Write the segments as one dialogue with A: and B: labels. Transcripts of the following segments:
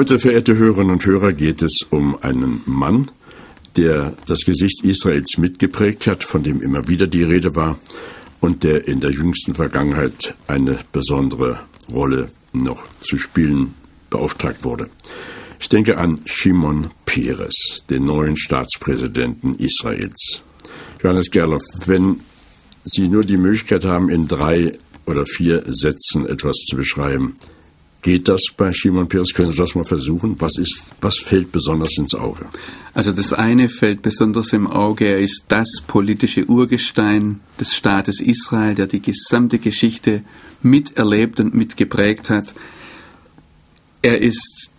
A: Heute, verehrte Hörerinnen und Hörer, geht es um einen Mann, der das Gesicht Israels mitgeprägt hat, von dem immer wieder die Rede war und der in der jüngsten Vergangenheit eine besondere Rolle noch zu spielen beauftragt wurde. Ich denke an Shimon Peres, den neuen Staatspräsidenten Israels. Johannes Gerloff, wenn Sie nur die Möglichkeit haben, in drei oder vier Sätzen etwas zu beschreiben, Geht das bei Shimon Peres? Können Sie das mal versuchen? Was, ist, was fällt besonders ins Auge?
B: Also das eine fällt besonders im Auge. Er ist das politische Urgestein des Staates Israel, der die gesamte Geschichte miterlebt und mitgeprägt hat. Er ist,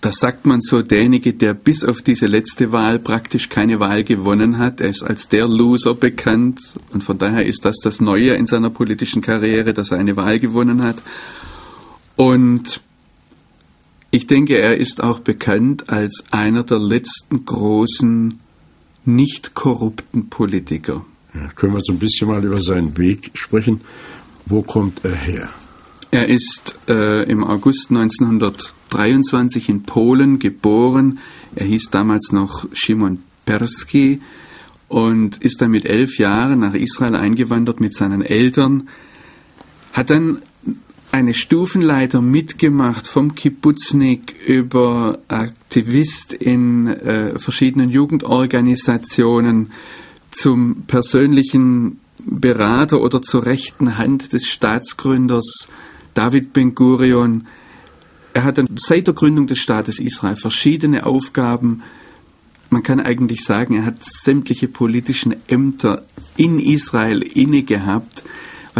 B: das sagt man so, derjenige, der bis auf diese letzte Wahl praktisch keine Wahl gewonnen hat. Er ist als der Loser bekannt und von daher ist das das Neue in seiner politischen Karriere, dass er eine Wahl gewonnen hat. Und ich denke, er ist auch bekannt als einer der letzten großen, nicht korrupten Politiker.
A: Ja, können wir so ein bisschen mal über seinen Weg sprechen? Wo kommt er her?
B: Er ist äh, im August 1923 in Polen geboren. Er hieß damals noch Szymon Persky und ist dann mit elf Jahren nach Israel eingewandert mit seinen Eltern. Hat dann eine Stufenleiter mitgemacht, vom Kibbutznik über Aktivist in äh, verschiedenen Jugendorganisationen zum persönlichen Berater oder zur rechten Hand des Staatsgründers David Ben-Gurion. Er hat dann seit der Gründung des Staates Israel verschiedene Aufgaben. Man kann eigentlich sagen, er hat sämtliche politischen Ämter in Israel inne gehabt.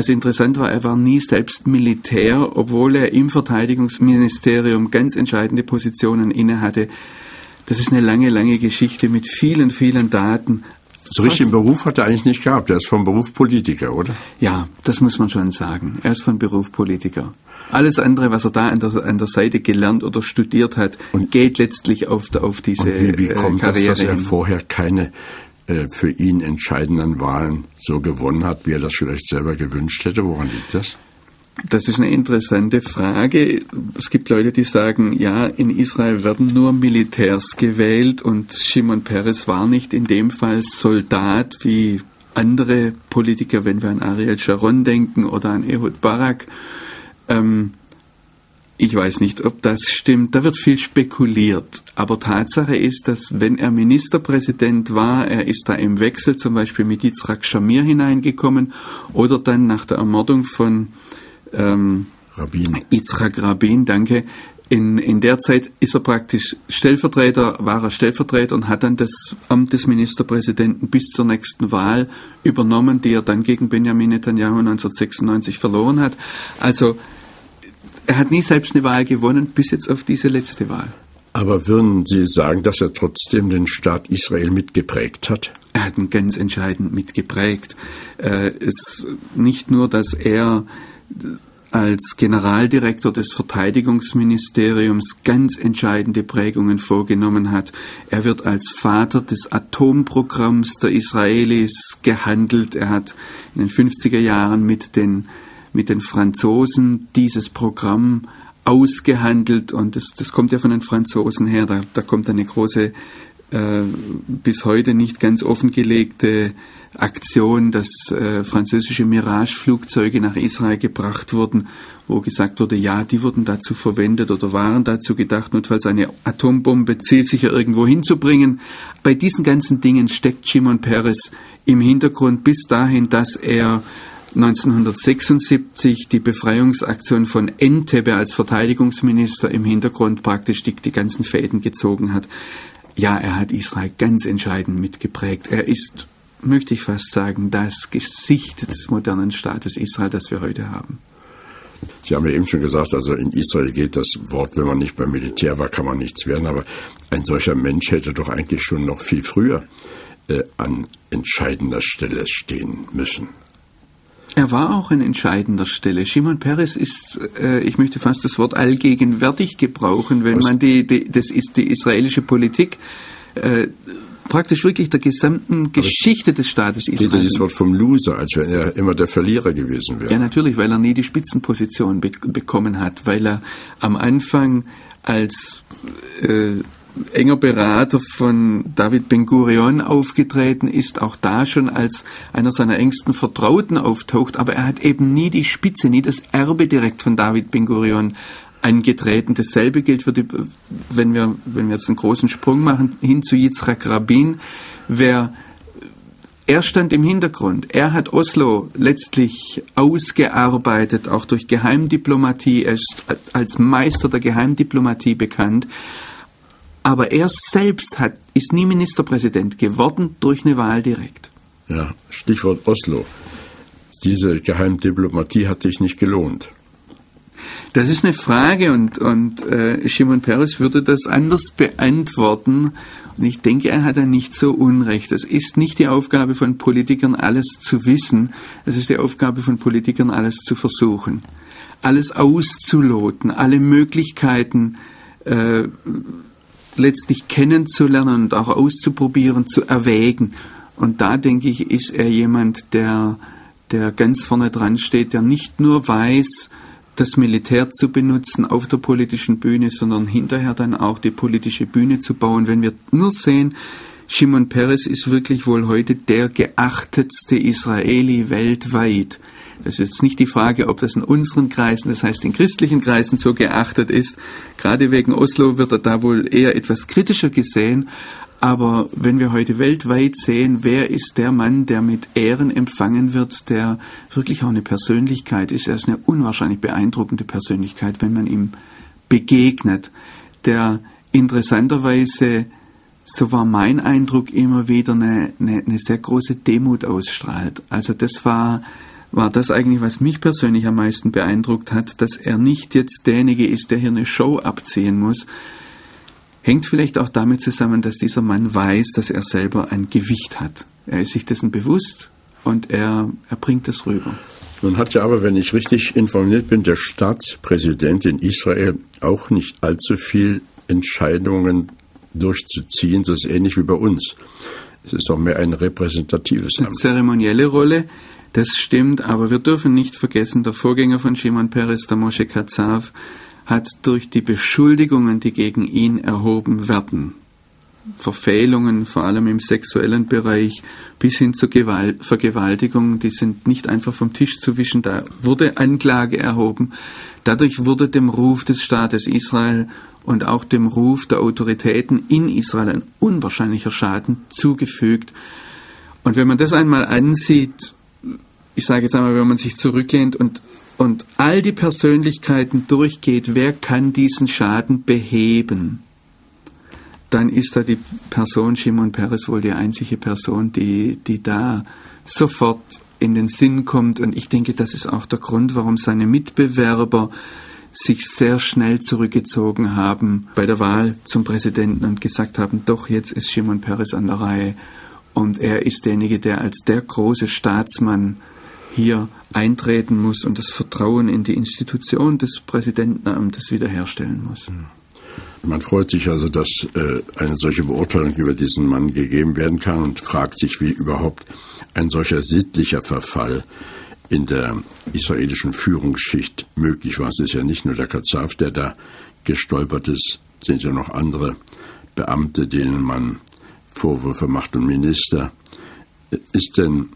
B: Was interessant war, er war nie selbst Militär, obwohl er im Verteidigungsministerium ganz entscheidende Positionen innehatte. Das ist eine lange, lange Geschichte mit vielen, vielen Daten.
A: So richtig einen Beruf hat er eigentlich nicht gehabt. Er ist vom Beruf Politiker, oder?
B: Ja, das muss man schon sagen. Er ist von Beruf Politiker. Alles andere, was er da an der, an der Seite gelernt oder studiert hat, und geht letztlich auf, auf diese
A: und wie, wie kommt Karriere das, dass er vorher keine äh, für ihn entscheidenden Wahlen so gewonnen hat, wie er das vielleicht selber gewünscht hätte? Woran liegt das?
B: Das ist eine interessante Frage. Es gibt Leute, die sagen, ja, in Israel werden nur Militärs gewählt und Shimon Peres war nicht in dem Fall Soldat wie andere Politiker, wenn wir an Ariel Sharon denken oder an Ehud Barak. Ähm, ich weiß nicht, ob das stimmt. Da wird viel spekuliert. Aber Tatsache ist, dass wenn er Ministerpräsident war, er ist da im Wechsel zum Beispiel mit Yitzhak Shamir hineingekommen oder dann nach der Ermordung von ähm, Rabin. Yitzhak Rabin, danke. In, in der Zeit ist er praktisch Stellvertreter, war er Stellvertreter und hat dann das Amt des Ministerpräsidenten bis zur nächsten Wahl übernommen, die er dann gegen Benjamin Netanyahu 1996 verloren hat. Also er hat nie selbst eine Wahl gewonnen, bis jetzt auf diese letzte Wahl.
A: Aber würden Sie sagen, dass er trotzdem den Staat Israel mitgeprägt hat?
B: Er hat ihn ganz entscheidend mitgeprägt. Äh, es nicht nur, dass er als Generaldirektor des Verteidigungsministeriums ganz entscheidende Prägungen vorgenommen hat. Er wird als Vater des Atomprogramms der Israelis gehandelt. Er hat in den 50er Jahren mit den mit den Franzosen dieses Programm ausgehandelt und das, das kommt ja von den Franzosen her. Da, da kommt eine große, äh, bis heute nicht ganz offengelegte Aktion, dass äh, französische Mirage-Flugzeuge nach Israel gebracht wurden, wo gesagt wurde, ja, die wurden dazu verwendet oder waren dazu gedacht, notfalls eine Atombombe zielsicher irgendwo hinzubringen. Bei diesen ganzen Dingen steckt Shimon Peres im Hintergrund bis dahin, dass er 1976 die Befreiungsaktion von Entebbe als Verteidigungsminister im Hintergrund praktisch die, die ganzen Fäden gezogen hat. Ja, er hat Israel ganz entscheidend mitgeprägt. Er ist, möchte ich fast sagen, das Gesicht des modernen Staates Israel, das wir heute haben.
A: Sie haben ja eben schon gesagt, also in Israel gilt das Wort, wenn man nicht beim Militär war, kann man nichts werden. Aber ein solcher Mensch hätte doch eigentlich schon noch viel früher äh, an entscheidender Stelle stehen müssen.
B: Er war auch an entscheidender Stelle. Shimon Peres ist, äh, ich möchte fast das Wort allgegenwärtig gebrauchen, wenn man die, die, das ist die israelische Politik äh, praktisch wirklich der gesamten Geschichte des Staates Israel.
A: Geht dieses Wort vom Loser, als wenn er immer der Verlierer gewesen wäre.
B: Ja, natürlich, weil er nie die Spitzenposition be bekommen hat, weil er am Anfang als äh, enger Berater von David Ben-Gurion aufgetreten ist, auch da schon als einer seiner engsten Vertrauten auftaucht, aber er hat eben nie die Spitze, nie das Erbe direkt von David Ben-Gurion angetreten. Dasselbe gilt für die, wenn wir, wenn wir jetzt einen großen Sprung machen hin zu Yitzhak Rabin, wer er stand im Hintergrund. Er hat Oslo letztlich ausgearbeitet, auch durch Geheimdiplomatie. Er ist als Meister der Geheimdiplomatie bekannt. Aber er selbst hat, ist nie Ministerpräsident geworden durch eine Wahl direkt.
A: Ja, Stichwort Oslo. Diese Geheimdiplomatie hat sich nicht gelohnt.
B: Das ist eine Frage und, und äh, Shimon Peres würde das anders beantworten. Und ich denke, er hat da nicht so Unrecht. Es ist nicht die Aufgabe von Politikern, alles zu wissen. Es ist die Aufgabe von Politikern, alles zu versuchen. Alles auszuloten, alle Möglichkeiten äh, letztlich kennenzulernen und auch auszuprobieren, zu erwägen. Und da denke ich, ist er jemand, der, der ganz vorne dran steht, der nicht nur weiß, das Militär zu benutzen auf der politischen Bühne, sondern hinterher dann auch die politische Bühne zu bauen. Wenn wir nur sehen, Shimon Peres ist wirklich wohl heute der geachtetste Israeli weltweit. Das ist jetzt nicht die Frage, ob das in unseren Kreisen, das heißt in christlichen Kreisen so geachtet ist. Gerade wegen Oslo wird er da wohl eher etwas kritischer gesehen. Aber wenn wir heute weltweit sehen, wer ist der Mann, der mit Ehren empfangen wird, der wirklich auch eine Persönlichkeit ist, er ist eine unwahrscheinlich beeindruckende Persönlichkeit, wenn man ihm begegnet, der interessanterweise, so war mein Eindruck immer wieder, eine, eine, eine sehr große Demut ausstrahlt. Also das war, war das eigentlich, was mich persönlich am meisten beeindruckt hat, dass er nicht jetzt derjenige ist, der hier eine Show abziehen muss. Hängt vielleicht auch damit zusammen, dass dieser Mann weiß, dass er selber ein Gewicht hat. Er ist sich dessen bewusst und er, er bringt es rüber.
A: Nun hat ja aber, wenn ich richtig informiert bin, der Staatspräsident in Israel auch nicht allzu viel Entscheidungen durchzuziehen. Das ist ähnlich wie bei uns. Es ist auch mehr ein repräsentatives
B: Amt. Eine zeremonielle Rolle. Das stimmt, aber wir dürfen nicht vergessen, der Vorgänger von Shimon Peres, der Moshe Katsav, hat durch die Beschuldigungen, die gegen ihn erhoben werden, Verfehlungen, vor allem im sexuellen Bereich, bis hin zur Gewalt, Vergewaltigung, die sind nicht einfach vom Tisch zu wischen. Da wurde Anklage erhoben. Dadurch wurde dem Ruf des Staates Israel und auch dem Ruf der Autoritäten in Israel ein unwahrscheinlicher Schaden zugefügt. Und wenn man das einmal ansieht, ich sage jetzt einmal, wenn man sich zurücklehnt und, und all die Persönlichkeiten durchgeht, wer kann diesen Schaden beheben, dann ist da die Person Shimon Peres wohl die einzige Person, die, die da sofort in den Sinn kommt. Und ich denke, das ist auch der Grund, warum seine Mitbewerber sich sehr schnell zurückgezogen haben bei der Wahl zum Präsidenten und gesagt haben, doch, jetzt ist Shimon Peres an der Reihe. Und er ist derjenige, der als der große Staatsmann hier eintreten muss und das Vertrauen in die Institution des Präsidentenamtes wiederherstellen muss.
A: Man freut sich also, dass äh, eine solche Beurteilung über diesen Mann gegeben werden kann und fragt sich, wie überhaupt ein solcher sittlicher Verfall in der israelischen Führungsschicht möglich war. Es ist ja nicht nur der Kazaf, der da gestolpert ist, es sind ja noch andere Beamte, denen man Vorwürfe macht und Minister. Ist denn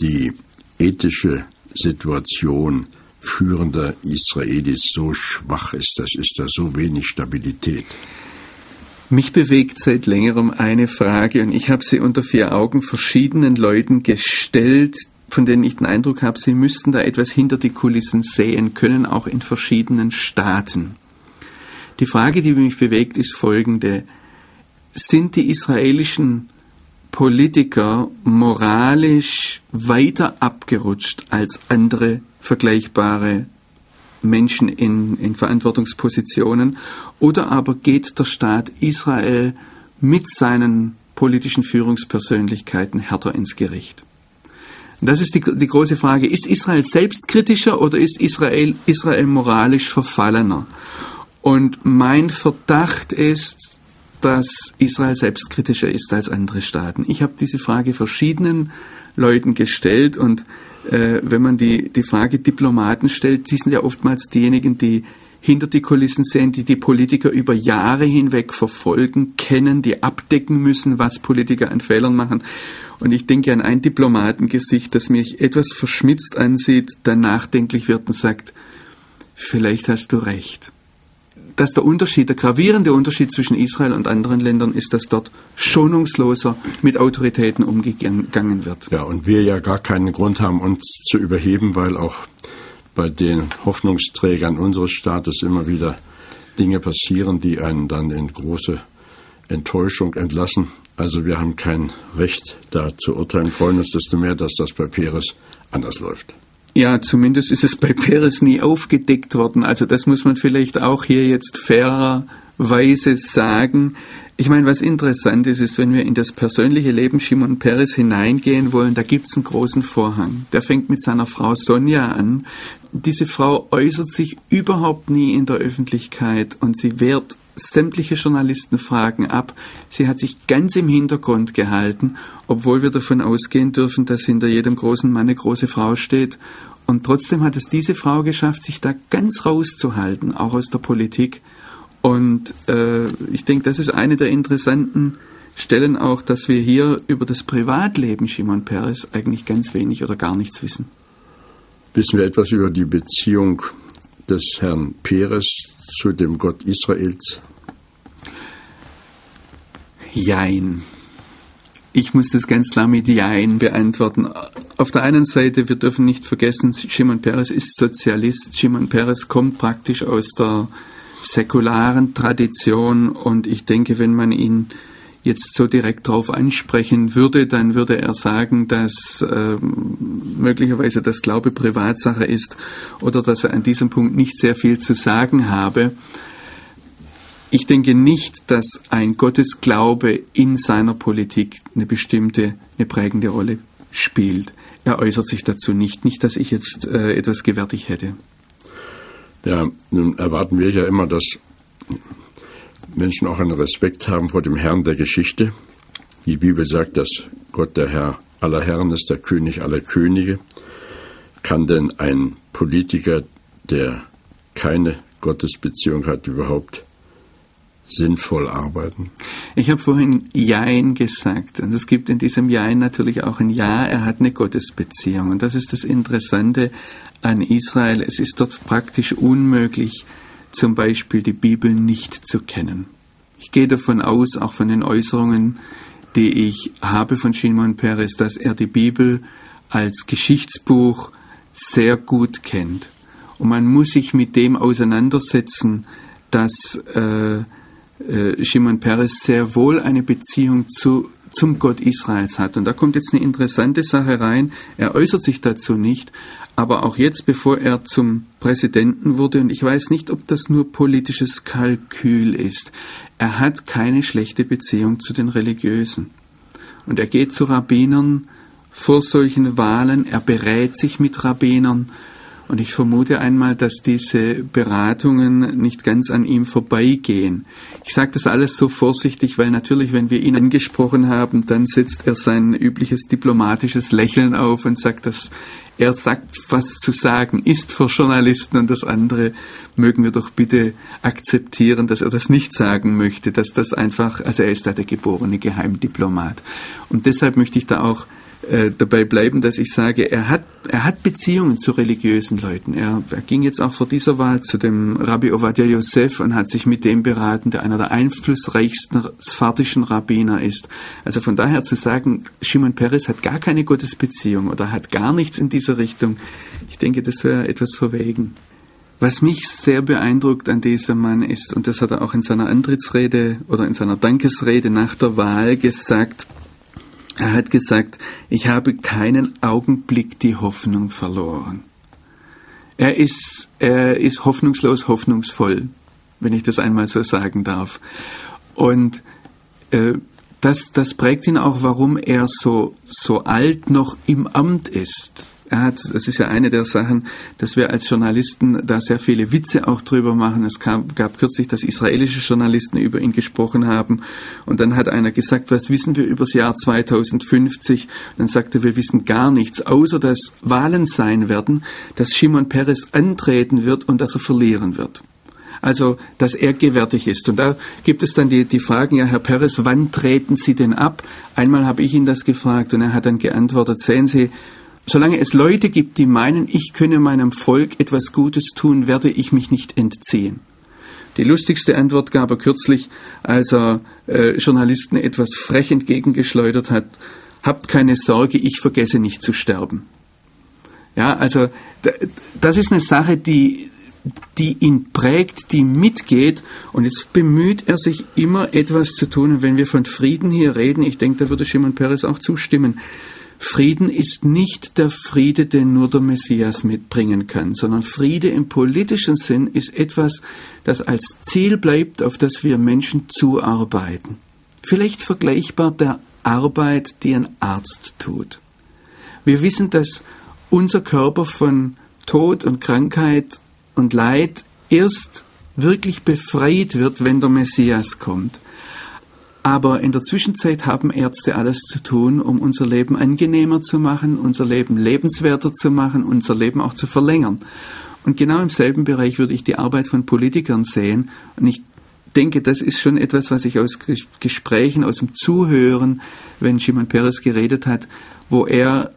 A: die ethische Situation führender Israelis so schwach ist, das ist da so wenig Stabilität.
B: Mich bewegt seit längerem eine Frage und ich habe sie unter vier Augen verschiedenen Leuten gestellt, von denen ich den Eindruck habe, sie müssten da etwas hinter die Kulissen sehen können, auch in verschiedenen Staaten. Die Frage, die mich bewegt, ist folgende. Sind die israelischen Politiker moralisch weiter abgerutscht als andere vergleichbare Menschen in, in Verantwortungspositionen, oder aber geht der Staat Israel mit seinen politischen Führungspersönlichkeiten härter ins Gericht? Das ist die, die große Frage. Ist Israel selbstkritischer oder ist Israel, Israel moralisch verfallener? Und mein Verdacht ist, dass Israel selbstkritischer ist als andere Staaten. Ich habe diese Frage verschiedenen Leuten gestellt und äh, wenn man die, die Frage Diplomaten stellt, die sind ja oftmals diejenigen, die hinter die Kulissen sehen, die die Politiker über Jahre hinweg verfolgen, kennen, die abdecken müssen, was Politiker an Fehlern machen. Und ich denke an ein Diplomatengesicht, das mich etwas verschmitzt ansieht, dann nachdenklich wird und sagt, vielleicht hast du recht dass der Unterschied, der gravierende Unterschied zwischen Israel und anderen Ländern ist, dass dort schonungsloser mit Autoritäten umgegangen wird.
A: Ja, und wir ja gar keinen Grund haben, uns zu überheben, weil auch bei den Hoffnungsträgern unseres Staates immer wieder Dinge passieren, die einen dann in große Enttäuschung entlassen. Also wir haben kein Recht, da zu urteilen, freuen uns desto mehr, dass das bei Peres anders läuft.
B: Ja, zumindest ist es bei Peres nie aufgedeckt worden. Also das muss man vielleicht auch hier jetzt fairerweise sagen. Ich meine, was interessant ist, ist, wenn wir in das persönliche Leben Shimon Peres hineingehen wollen, da gibt es einen großen Vorhang. Der fängt mit seiner Frau Sonja an. Diese Frau äußert sich überhaupt nie in der Öffentlichkeit und sie wehrt sämtliche Journalistenfragen ab. Sie hat sich ganz im Hintergrund gehalten, obwohl wir davon ausgehen dürfen, dass hinter jedem großen Mann eine große Frau steht. Und trotzdem hat es diese Frau geschafft, sich da ganz rauszuhalten, auch aus der Politik. Und äh, ich denke, das ist eine der interessanten Stellen auch, dass wir hier über das Privatleben Shimon Peres eigentlich ganz wenig oder gar nichts wissen.
A: Wissen wir etwas über die Beziehung des Herrn Peres zu dem Gott Israels?
B: Jein. Ich muss das ganz klar mit Jein beantworten. Auf der einen Seite, wir dürfen nicht vergessen, Shimon Peres ist Sozialist. Shimon Peres kommt praktisch aus der säkularen Tradition und ich denke, wenn man ihn jetzt so direkt darauf ansprechen würde, dann würde er sagen, dass äh, möglicherweise das Glaube Privatsache ist oder dass er an diesem Punkt nicht sehr viel zu sagen habe. Ich denke nicht, dass ein Gottesglaube in seiner Politik eine bestimmte, eine prägende Rolle spielt. Er äußert sich dazu nicht, nicht, dass ich jetzt äh, etwas gewärtig hätte.
A: Ja, nun erwarten wir ja immer, dass Menschen auch einen Respekt haben vor dem Herrn der Geschichte. Die Bibel sagt, dass Gott der Herr aller Herren ist, der König aller Könige. Kann denn ein Politiker, der keine Gottesbeziehung hat, überhaupt sinnvoll arbeiten?
B: Ich habe vorhin Jein gesagt und es gibt in diesem Jein natürlich auch ein Ja, er hat eine Gottesbeziehung und das ist das Interessante an Israel. Es ist dort praktisch unmöglich, zum Beispiel die Bibel nicht zu kennen. Ich gehe davon aus, auch von den Äußerungen, die ich habe von Shimon Peres, dass er die Bibel als Geschichtsbuch sehr gut kennt. Und man muss sich mit dem auseinandersetzen, dass äh, äh, Shimon Peres sehr wohl eine Beziehung zu, zum Gott Israels hat. Und da kommt jetzt eine interessante Sache rein. Er äußert sich dazu nicht, aber auch jetzt, bevor er zum Präsidenten wurde, und ich weiß nicht, ob das nur politisches Kalkül ist, er hat keine schlechte Beziehung zu den Religiösen. Und er geht zu Rabbinern vor solchen Wahlen, er berät sich mit Rabbinern, und ich vermute einmal, dass diese Beratungen nicht ganz an ihm vorbeigehen. Ich sage das alles so vorsichtig, weil natürlich, wenn wir ihn angesprochen haben, dann setzt er sein übliches diplomatisches Lächeln auf und sagt, dass er sagt, was zu sagen ist für Journalisten und das andere mögen wir doch bitte akzeptieren, dass er das nicht sagen möchte, dass das einfach, also er ist da der geborene Geheimdiplomat. Und deshalb möchte ich da auch äh, dabei bleiben, dass ich sage, er hat, er hat Beziehungen zu religiösen Leuten. Er, er ging jetzt auch vor dieser Wahl zu dem Rabbi Ovadia Yosef und hat sich mit dem beraten, der einer der einflussreichsten sphardischen Rabbiner ist. Also von daher zu sagen, Shimon Peres hat gar keine Gottesbeziehung oder hat gar nichts in dieser Richtung, ich denke, das wäre etwas verwegen. Was mich sehr beeindruckt an diesem Mann ist, und das hat er auch in seiner Antrittsrede oder in seiner Dankesrede nach der Wahl gesagt, er hat gesagt, ich habe keinen Augenblick die Hoffnung verloren. Er ist, er ist hoffnungslos hoffnungsvoll, wenn ich das einmal so sagen darf. Und äh, das, das prägt ihn auch, warum er so, so alt noch im Amt ist er hat, das ist ja eine der Sachen, dass wir als Journalisten da sehr viele Witze auch drüber machen. Es kam, gab kürzlich, dass israelische Journalisten über ihn gesprochen haben. Und dann hat einer gesagt, was wissen wir über das Jahr 2050? Und dann sagte, er, wir wissen gar nichts, außer dass Wahlen sein werden, dass Shimon Peres antreten wird und dass er verlieren wird. Also, dass er gewärtig ist. Und da gibt es dann die, die Fragen, ja, Herr Peres, wann treten Sie denn ab? Einmal habe ich ihn das gefragt und er hat dann geantwortet, sehen Sie, Solange es Leute gibt, die meinen, ich könne meinem Volk etwas Gutes tun, werde ich mich nicht entziehen. Die lustigste Antwort gab er kürzlich, als er äh, Journalisten etwas frech entgegengeschleudert hat. Habt keine Sorge, ich vergesse nicht zu sterben. Ja, also das ist eine Sache, die, die ihn prägt, die mitgeht. Und jetzt bemüht er sich immer etwas zu tun. Und wenn wir von Frieden hier reden, ich denke, da würde Shimon Peres auch zustimmen, Frieden ist nicht der Friede, den nur der Messias mitbringen kann, sondern Friede im politischen Sinn ist etwas, das als Ziel bleibt, auf das wir Menschen zuarbeiten. Vielleicht vergleichbar der Arbeit, die ein Arzt tut. Wir wissen, dass unser Körper von Tod und Krankheit und Leid erst wirklich befreit wird, wenn der Messias kommt. Aber in der Zwischenzeit haben Ärzte alles zu tun, um unser Leben angenehmer zu machen, unser Leben lebenswerter zu machen, unser Leben auch zu verlängern. Und genau im selben Bereich würde ich die Arbeit von Politikern sehen. Und ich denke, das ist schon etwas, was ich aus Gesprächen, aus dem Zuhören, wenn Shimon Peres geredet hat, wo er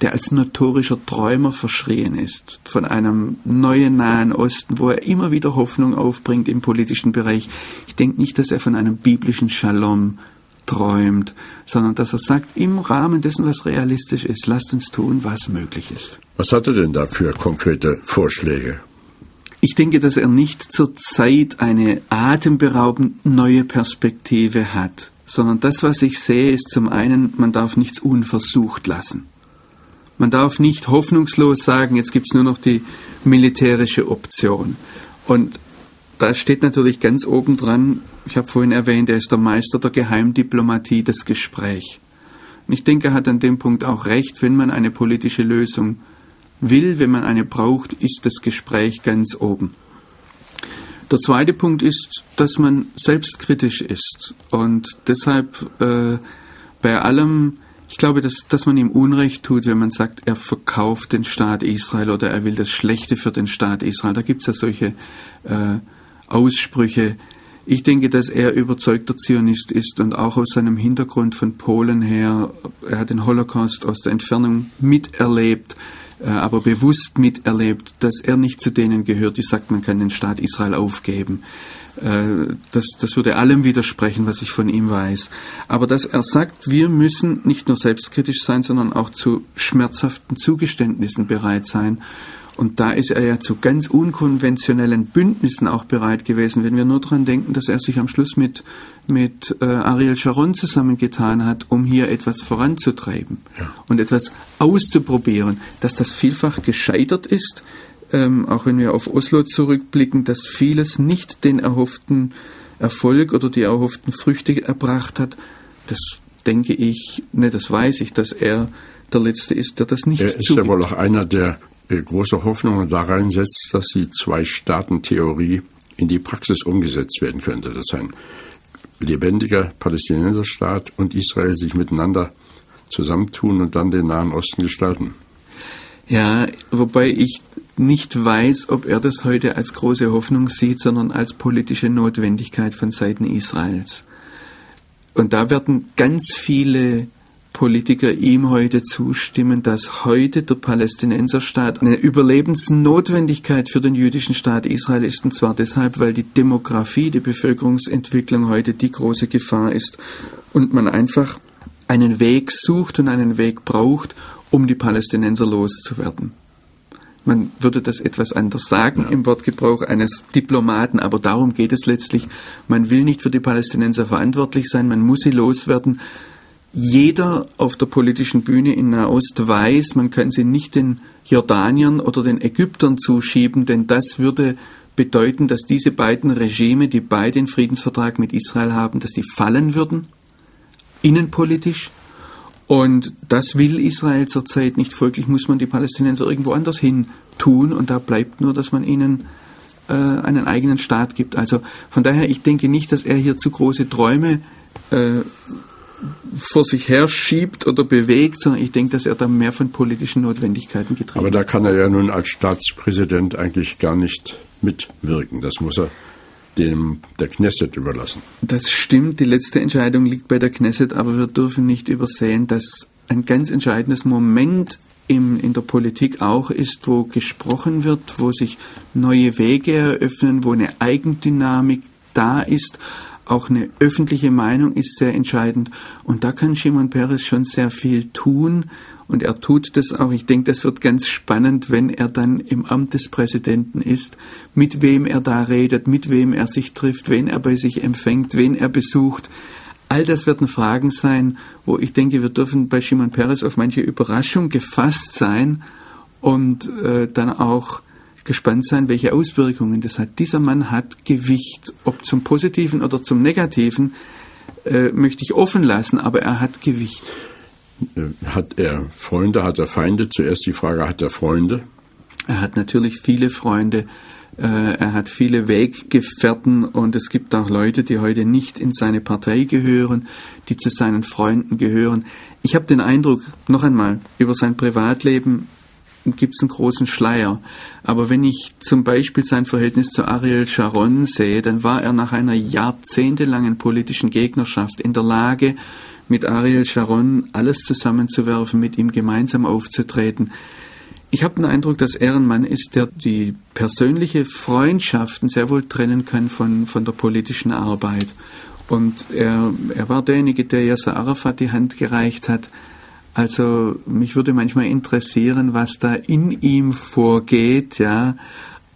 B: der als notorischer Träumer verschrien ist, von einem neuen Nahen Osten, wo er immer wieder Hoffnung aufbringt im politischen Bereich. Ich denke nicht, dass er von einem biblischen Shalom träumt, sondern dass er sagt, im Rahmen dessen, was realistisch ist, lasst uns tun, was möglich ist.
A: Was hat er denn da für konkrete Vorschläge?
B: Ich denke, dass er nicht zurzeit eine atemberaubend neue Perspektive hat, sondern das, was ich sehe, ist zum einen, man darf nichts unversucht lassen. Man darf nicht hoffnungslos sagen, jetzt gibt es nur noch die militärische Option. Und da steht natürlich ganz oben dran, ich habe vorhin erwähnt, er ist der Meister der Geheimdiplomatie, das Gespräch. Und ich denke, er hat an dem Punkt auch recht, wenn man eine politische Lösung will, wenn man eine braucht, ist das Gespräch ganz oben. Der zweite Punkt ist, dass man selbstkritisch ist und deshalb äh, bei allem ich glaube, dass, dass man ihm Unrecht tut, wenn man sagt, er verkauft den Staat Israel oder er will das Schlechte für den Staat Israel. Da gibt es ja solche äh, Aussprüche. Ich denke, dass er überzeugter Zionist ist und auch aus seinem Hintergrund von Polen her, er hat den Holocaust aus der Entfernung miterlebt, äh, aber bewusst miterlebt, dass er nicht zu denen gehört, die sagt, man kann den Staat Israel aufgeben. Äh, das, das würde allem widersprechen, was ich von ihm weiß. Aber dass er sagt, wir müssen nicht nur selbstkritisch sein, sondern auch zu schmerzhaften Zugeständnissen bereit sein. Und da ist er ja zu ganz unkonventionellen Bündnissen auch bereit gewesen, wenn wir nur daran denken, dass er sich am Schluss mit, mit äh, Ariel Sharon zusammengetan hat, um hier etwas voranzutreiben ja. und etwas auszuprobieren. Dass das vielfach gescheitert ist, ähm, auch wenn wir auf Oslo zurückblicken, dass vieles nicht den erhofften Erfolg oder die erhofften Früchte erbracht hat. Das denke ich, ne, das weiß ich, dass er der Letzte ist, der das nicht
A: Er ist zugibt. ja wohl auch einer, der äh, große Hoffnungen da reinsetzt, dass die Zwei-Staaten-Theorie in die Praxis umgesetzt werden könnte. Dass ein lebendiger Palästinenserstaat und Israel sich miteinander zusammentun und dann den Nahen Osten gestalten.
B: Ja, wobei ich nicht weiß, ob er das heute als große Hoffnung sieht, sondern als politische Notwendigkeit von Seiten Israels. Und da werden ganz viele Politiker ihm heute zustimmen, dass heute der Palästinenserstaat eine Überlebensnotwendigkeit für den jüdischen Staat Israel ist, und zwar deshalb, weil die Demografie, die Bevölkerungsentwicklung heute die große Gefahr ist und man einfach einen Weg sucht und einen Weg braucht, um die Palästinenser loszuwerden. Man würde das etwas anders sagen ja. im Wortgebrauch eines Diplomaten, aber darum geht es letztlich. Man will nicht für die Palästinenser verantwortlich sein, man muss sie loswerden. jeder auf der politischen Bühne in Nahost weiß, man kann sie nicht den Jordaniern oder den Ägyptern zuschieben, denn das würde bedeuten, dass diese beiden Regime, die beide den Friedensvertrag mit Israel haben, dass die fallen würden, innenpolitisch. Und das will Israel zurzeit nicht. Folglich muss man die Palästinenser irgendwo anders hin tun. Und da bleibt nur, dass man ihnen äh, einen eigenen Staat gibt. Also von daher, ich denke nicht, dass er hier zu große Träume äh, vor sich her schiebt oder bewegt, sondern ich denke, dass er da mehr von politischen Notwendigkeiten getrieben
A: Aber da kann er ja nun als Staatspräsident eigentlich gar nicht mitwirken. Das muss er dem der Knesset überlassen.
B: Das stimmt, die letzte Entscheidung liegt bei der Knesset, aber wir dürfen nicht übersehen, dass ein ganz entscheidendes Moment im, in der Politik auch ist, wo gesprochen wird, wo sich neue Wege eröffnen, wo eine Eigendynamik da ist auch eine öffentliche Meinung ist sehr entscheidend. Und da kann Shimon Peres schon sehr viel tun. Und er tut das auch. Ich denke, das wird ganz spannend, wenn er dann im Amt des Präsidenten ist, mit wem er da redet, mit wem er sich trifft, wen er bei sich empfängt, wen er besucht. All das werden Fragen sein, wo ich denke, wir dürfen bei Shimon Peres auf manche Überraschung gefasst sein und äh, dann auch gespannt sein, welche Auswirkungen das hat. Dieser Mann hat Gewicht, ob zum Positiven oder zum Negativen, äh, möchte ich offen lassen, aber er hat Gewicht.
A: Äh, hat er Freunde, hat er Feinde? Zuerst die Frage, hat er Freunde?
B: Er hat natürlich viele Freunde. Äh, er hat viele Weggefährten und es gibt auch Leute, die heute nicht in seine Partei gehören, die zu seinen Freunden gehören. Ich habe den Eindruck, noch einmal, über sein Privatleben gibt es einen großen Schleier. Aber wenn ich zum Beispiel sein Verhältnis zu Ariel Sharon sehe, dann war er nach einer jahrzehntelangen politischen Gegnerschaft in der Lage, mit Ariel Sharon alles zusammenzuwerfen, mit ihm gemeinsam aufzutreten. Ich habe den Eindruck, dass er ein Mann ist, der die persönliche Freundschaften sehr wohl trennen kann von, von der politischen Arbeit. Und er, er war derjenige, der Yasser Arafat die Hand gereicht hat, also mich würde manchmal interessieren, was da in ihm vorgeht, ja,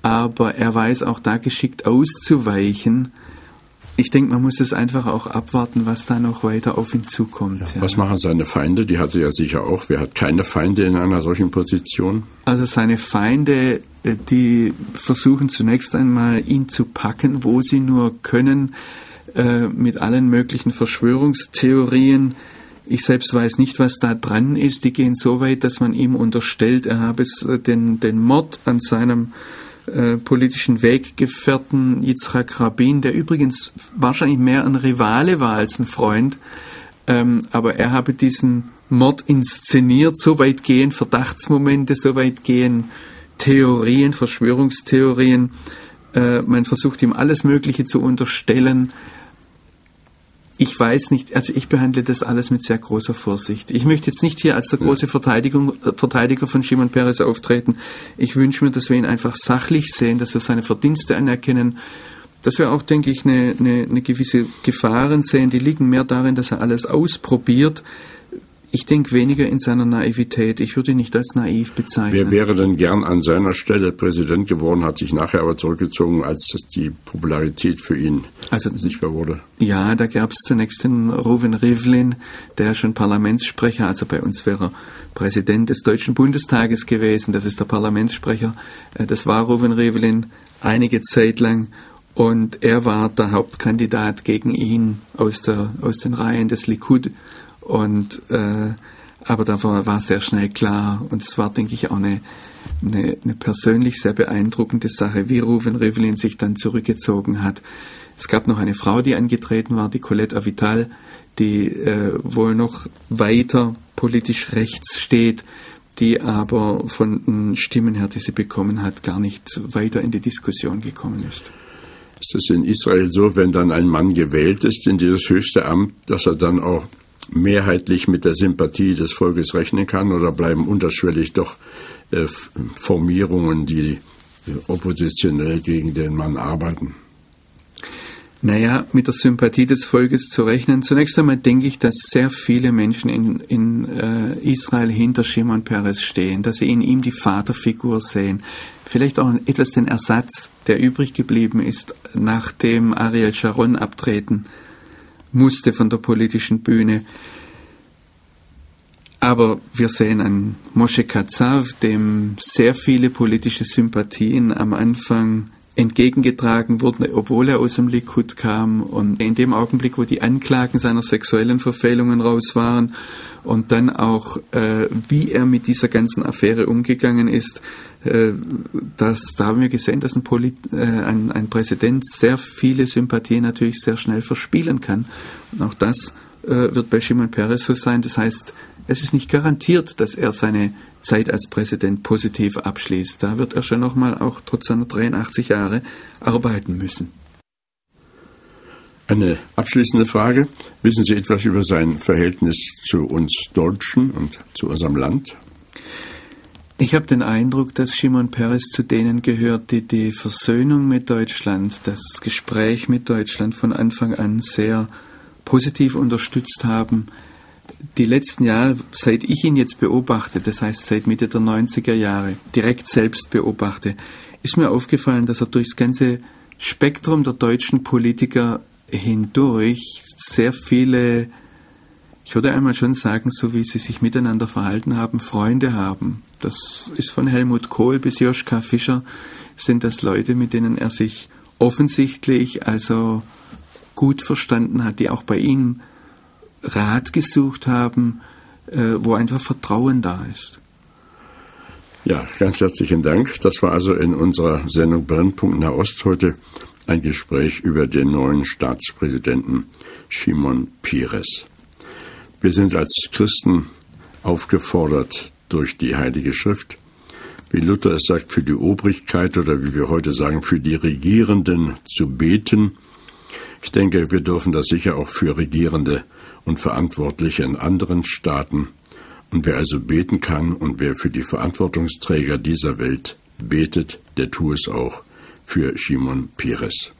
B: aber er weiß auch da geschickt auszuweichen. Ich denke, man muss es einfach auch abwarten, was da noch weiter auf ihn zukommt. Ja,
A: ja. Was machen seine Feinde? Die hatte er sicher auch. Wer hat keine Feinde in einer solchen Position?
B: Also seine Feinde, äh, die versuchen zunächst einmal, ihn zu packen, wo sie nur können, äh, mit allen möglichen Verschwörungstheorien ich selbst weiß nicht, was da dran ist. Die gehen so weit, dass man ihm unterstellt, er habe äh, den, den Mord an seinem äh, politischen Weggefährten Yitzhak Rabin, der übrigens wahrscheinlich mehr ein Rivale war als ein Freund, ähm, aber er habe diesen Mord inszeniert. So weit gehen Verdachtsmomente, so weit gehen Theorien, Verschwörungstheorien. Äh, man versucht ihm alles Mögliche zu unterstellen ich weiß nicht, also ich behandle das alles mit sehr großer Vorsicht. Ich möchte jetzt nicht hier als der große Verteidigung, äh, Verteidiger von Shimon Peres auftreten. Ich wünsche mir, dass wir ihn einfach sachlich sehen, dass wir seine Verdienste anerkennen, dass wir auch, denke ich, eine, eine, eine gewisse Gefahren sehen. Die liegen mehr darin, dass er alles ausprobiert, ich denke weniger in seiner Naivität. Ich würde ihn nicht als naiv bezeichnen.
A: Wer wäre denn gern an seiner Stelle Präsident geworden, hat sich nachher aber zurückgezogen, als die Popularität für ihn also, sichtbar wurde?
B: Ja, da gab es zunächst den Ruven Rivlin, der schon Parlamentssprecher, also bei uns wäre er Präsident des Deutschen Bundestages gewesen. Das ist der Parlamentssprecher. Äh, das war Ruven Rivlin einige Zeit lang. Und er war der Hauptkandidat gegen ihn aus, der, aus den Reihen des Likud. Und äh, aber da war, sehr schnell klar und es war, denke ich, auch eine, eine, eine persönlich sehr beeindruckende Sache, wie Ruven Rivlin sich dann zurückgezogen hat. Es gab noch eine Frau, die angetreten war, die Colette Avital, die äh, wohl noch weiter politisch rechts steht, die aber von den Stimmen her, die sie bekommen hat, gar nicht weiter in die Diskussion gekommen ist.
A: Ist es in Israel so, wenn dann ein Mann gewählt ist in dieses höchste Amt, dass er dann auch mehrheitlich mit der Sympathie des Volkes rechnen kann oder bleiben unterschwellig doch äh, Formierungen, die äh, oppositionell gegen den Mann arbeiten?
B: Naja, mit der Sympathie des Volkes zu rechnen. Zunächst einmal denke ich, dass sehr viele Menschen in, in äh, Israel hinter Shimon Peres stehen, dass sie in ihm die Vaterfigur sehen. Vielleicht auch etwas den Ersatz, der übrig geblieben ist, nachdem Ariel Sharon abtreten musste von der politischen Bühne. Aber wir sehen an Moshe Katsav, dem sehr viele politische Sympathien am Anfang entgegengetragen wurden, obwohl er aus dem Likud kam. Und in dem Augenblick, wo die Anklagen seiner sexuellen Verfehlungen raus waren und dann auch, äh, wie er mit dieser ganzen Affäre umgegangen ist, äh, das, da haben wir gesehen, dass ein, Polit, äh, ein, ein Präsident sehr viele Sympathien natürlich sehr schnell verspielen kann. Und auch das äh, wird bei Shimon Peres so sein. Das heißt, es ist nicht garantiert, dass er seine Zeit als Präsident positiv abschließt. Da wird er schon nochmal auch trotz seiner 83 Jahre arbeiten müssen.
A: Eine abschließende Frage. Wissen Sie etwas über sein Verhältnis zu uns Deutschen und zu unserem Land?
B: Ich habe den Eindruck, dass Shimon Peres zu denen gehört, die die Versöhnung mit Deutschland, das Gespräch mit Deutschland von Anfang an sehr positiv unterstützt haben die letzten Jahre, seit ich ihn jetzt beobachte, das heißt seit Mitte der 90er Jahre, direkt selbst beobachte, ist mir aufgefallen, dass er durchs ganze Spektrum der deutschen Politiker hindurch sehr viele, ich würde einmal schon sagen, so wie sie sich miteinander verhalten haben, Freunde haben. Das ist von Helmut Kohl bis Joschka Fischer, sind das Leute, mit denen er sich offensichtlich also gut verstanden hat, die auch bei ihm Rat gesucht haben, äh, wo einfach Vertrauen da ist.
A: Ja, ganz herzlichen Dank. Das war also in unserer Sendung Brennpunkt Nahost heute ein Gespräch über den neuen Staatspräsidenten Shimon Peres. Wir sind als Christen aufgefordert durch die Heilige Schrift, wie Luther es sagt, für die Obrigkeit oder wie wir heute sagen, für die Regierenden zu beten. Ich denke, wir dürfen das sicher auch für Regierende und Verantwortliche in anderen Staaten. Und wer also beten kann und wer für die Verantwortungsträger dieser Welt betet, der tue es auch für Shimon Peres.